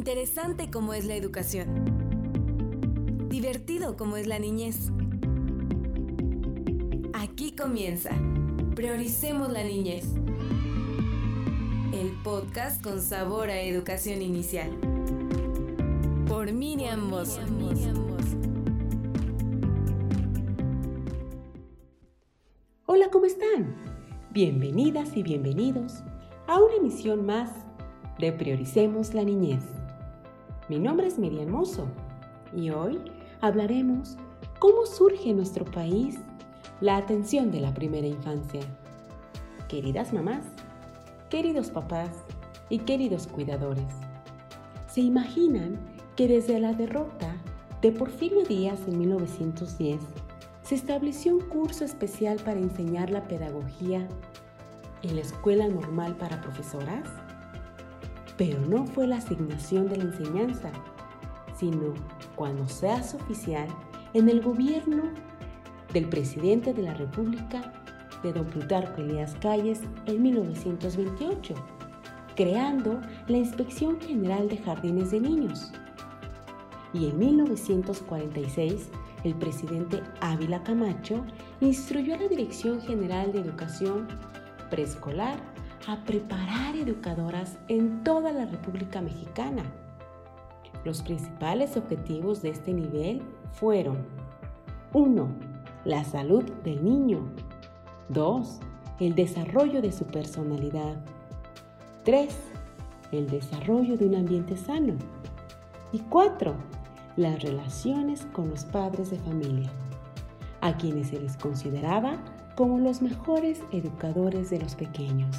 Interesante como es la educación. Divertido como es la niñez. Aquí comienza. Prioricemos la niñez. El podcast con sabor a educación inicial. Por Miriam Mosso. Hola, ¿cómo están? Bienvenidas y bienvenidos a una emisión más de Prioricemos la Niñez. Mi nombre es Miriam Mozo y hoy hablaremos cómo surge en nuestro país la atención de la primera infancia. Queridas mamás, queridos papás y queridos cuidadores, ¿se imaginan que desde la derrota de Porfirio Díaz en 1910 se estableció un curso especial para enseñar la pedagogía en la Escuela Normal para Profesoras? Pero no fue la asignación de la enseñanza, sino cuando se hace oficial en el gobierno del presidente de la República de don Plutarco Elías Calles en 1928, creando la Inspección General de Jardines de Niños. Y en 1946, el presidente Ávila Camacho instruyó a la Dirección General de Educación Preescolar a preparar educadoras en toda la República Mexicana. Los principales objetivos de este nivel fueron 1. La salud del niño. 2. El desarrollo de su personalidad. 3. El desarrollo de un ambiente sano. Y 4. Las relaciones con los padres de familia, a quienes se les consideraba como los mejores educadores de los pequeños.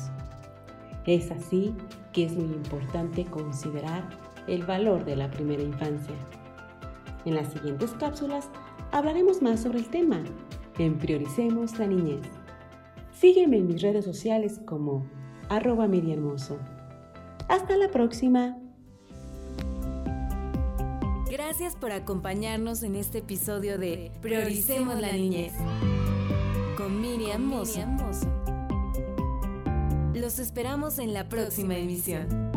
Es así que es muy importante considerar el valor de la primera infancia. En las siguientes cápsulas hablaremos más sobre el tema en Prioricemos la Niñez. Sígueme en mis redes sociales como arroba hermoso. Hasta la próxima. Gracias por acompañarnos en este episodio de Prioricemos la Niñez Miriam. Los esperamos en la próxima emisión.